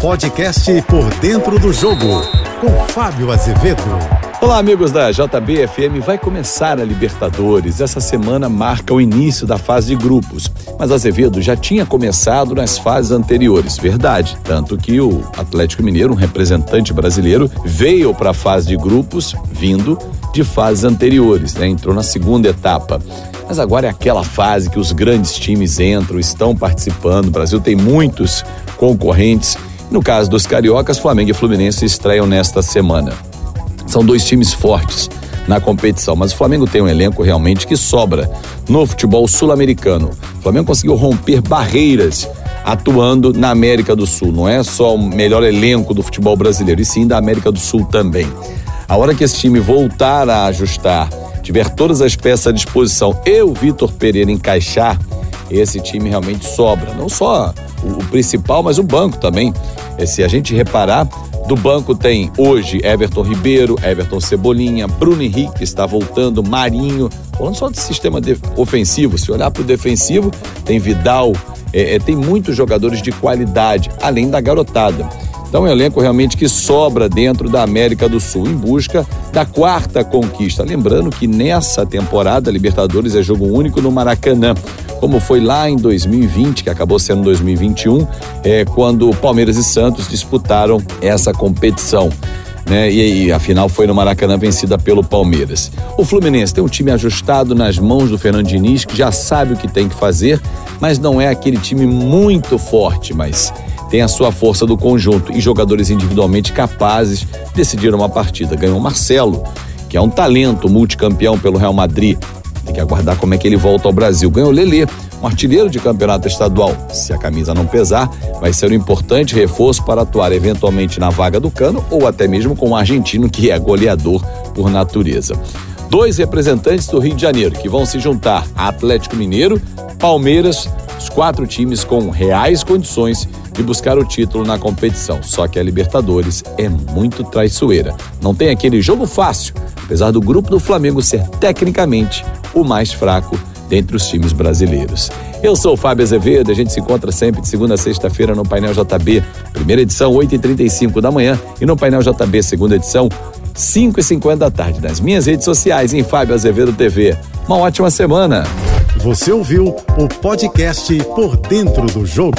podcast Por Dentro do Jogo, com Fábio Azevedo. Olá, amigos da JBFM. Vai começar a Libertadores. Essa semana marca o início da fase de grupos. Mas Azevedo já tinha começado nas fases anteriores, verdade. Tanto que o Atlético Mineiro, um representante brasileiro, veio para a fase de grupos vindo de fases anteriores, né? entrou na segunda etapa. Mas agora é aquela fase que os grandes times entram, estão participando. O Brasil tem muitos concorrentes. No caso dos cariocas, Flamengo e Fluminense estreiam nesta semana. São dois times fortes na competição, mas o Flamengo tem um elenco realmente que sobra no futebol sul-americano. O Flamengo conseguiu romper barreiras atuando na América do Sul. Não é só o melhor elenco do futebol brasileiro, e sim da América do Sul também. A hora que esse time voltar a ajustar, tiver todas as peças à disposição e o Vitor Pereira encaixar, esse time realmente sobra. Não só o, principal, mas o banco também. É, se a gente reparar, do banco tem hoje Everton Ribeiro, Everton Cebolinha, Bruno Henrique está voltando, Marinho. Falando só de sistema de, ofensivo, se olhar para o defensivo, tem Vidal, é, é, tem muitos jogadores de qualidade, além da garotada. Então, é um elenco realmente que sobra dentro da América do Sul, em busca da quarta conquista. Lembrando que nessa temporada, Libertadores é jogo único no Maracanã como foi lá em 2020, que acabou sendo 2021, é, quando Palmeiras e Santos disputaram essa competição. Né? E, e a final foi no Maracanã vencida pelo Palmeiras. O Fluminense tem um time ajustado nas mãos do Fernando Diniz, que já sabe o que tem que fazer, mas não é aquele time muito forte, mas tem a sua força do conjunto e jogadores individualmente capazes decidiram uma partida. Ganhou Marcelo, que é um talento multicampeão pelo Real Madrid, tem que aguardar como é que ele volta ao Brasil. Ganhou Lelê, um artilheiro de campeonato estadual. Se a camisa não pesar, vai ser um importante reforço para atuar eventualmente na vaga do Cano ou até mesmo com o argentino que é goleador por natureza. Dois representantes do Rio de Janeiro que vão se juntar Atlético Mineiro, Palmeiras, os quatro times com reais condições de buscar o título na competição. Só que a Libertadores é muito traiçoeira. Não tem aquele jogo fácil, apesar do grupo do Flamengo ser tecnicamente o mais fraco dentre os times brasileiros. Eu sou o Fábio Azevedo, a gente se encontra sempre de segunda a sexta-feira no Painel JB, primeira edição, 8h35 da manhã, e no Painel JB, segunda edição, 5h50 da tarde, nas minhas redes sociais, em Fábio Azevedo TV. Uma ótima semana! Você ouviu o podcast Por Dentro do Jogo.